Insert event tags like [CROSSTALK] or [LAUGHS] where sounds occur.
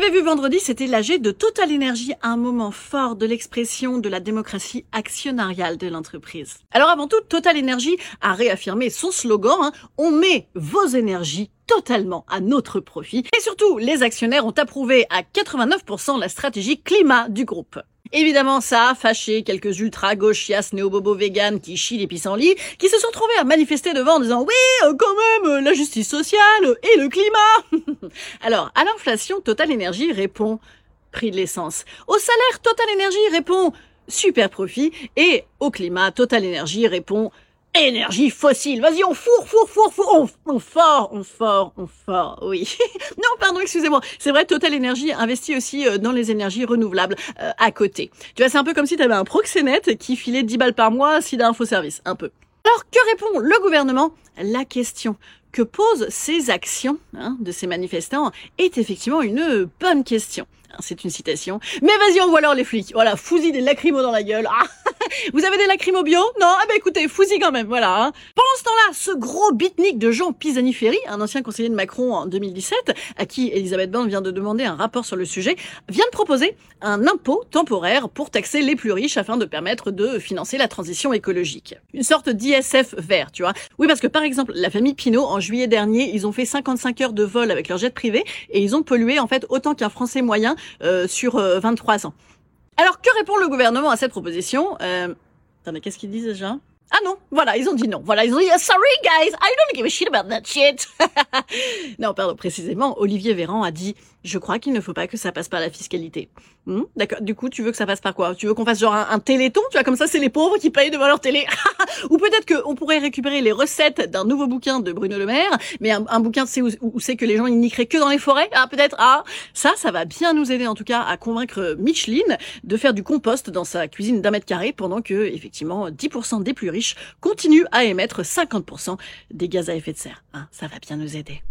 Vous avez vu vendredi, c'était l'AG de Total Energy, un moment fort de l'expression de la démocratie actionnariale de l'entreprise. Alors avant tout, Total Energy a réaffirmé son slogan, hein, on met vos énergies totalement à notre profit. Et surtout, les actionnaires ont approuvé à 89% la stratégie climat du groupe. Évidemment, ça a fâché quelques ultra-gauchias néo-bobos véganes qui chient les pissenlits, qui se sont trouvés à manifester devant en disant « Oui, euh, quand même, euh, la justice sociale et le climat !» [LAUGHS] [LAUGHS] Alors, à l'inflation, Total Energy répond « Prix de l'essence ». Au salaire, Total Energy répond « Super profit ». Et au climat, Total Energy répond « Énergie fossile, vas-y, on fourre, fourre, fourre, fourre, on, on fort, on fort, on fort, oui. [LAUGHS] non, pardon, excusez-moi. C'est vrai, Total Energy investit aussi euh, dans les énergies renouvelables euh, à côté. Tu vois, c'est un peu comme si tu avais un proxénète qui filait 10 balles par mois si d'un service, un peu. Alors, que répond le gouvernement? La question que posent ces actions hein, de ces manifestants est effectivement une bonne question. Hein, c'est une citation. Mais vas-y, on voit alors les flics. Voilà, fousi des lacrymos dans la gueule. Ah, vous avez des lacrymos bio Non Ah bah écoutez, fousi quand même, voilà. Hein. Pendant ce temps-là, ce gros bitnik de Jean Pisani-Ferry, un ancien conseiller de Macron en 2017, à qui Elisabeth Borne vient de demander un rapport sur le sujet, vient de proposer un impôt temporaire pour taxer les plus riches afin de permettre de financer la transition écologique. Une sorte d'ISF vert, tu vois. Oui, parce que par exemple, la famille Pinault, en juillet dernier, ils ont fait 55 heures de vol avec leur jet privé et ils ont pollué en fait autant qu'un Français moyen euh, sur 23 euh, ans. Alors que répond le gouvernement à cette proposition? Euh... Attendez, qu'est-ce qu'ils disent déjà? Ah non, voilà, ils ont dit non. Voilà, ils ont dit sorry guys, I don't give a shit about that shit. [LAUGHS] non, pardon, précisément, Olivier Véran a dit je crois qu'il ne faut pas que ça passe par la fiscalité. Hmm, D'accord. Du coup, tu veux que ça passe par quoi? Tu veux qu'on fasse genre un, téléthon? Tu vois, comme ça, c'est les pauvres qui payent devant leur télé. [LAUGHS] Ou peut-être qu'on pourrait récupérer les recettes d'un nouveau bouquin de Bruno Le Maire, mais un, bouquin, où, où c'est que les gens ils niqueraient que dans les forêts? Ah, peut-être. Ah, ça, ça va bien nous aider en tout cas à convaincre Micheline de faire du compost dans sa cuisine d'un mètre carré, pendant que effectivement 10% des plus riches continuent à émettre 50% des gaz à effet de serre. Hein, ça va bien nous aider.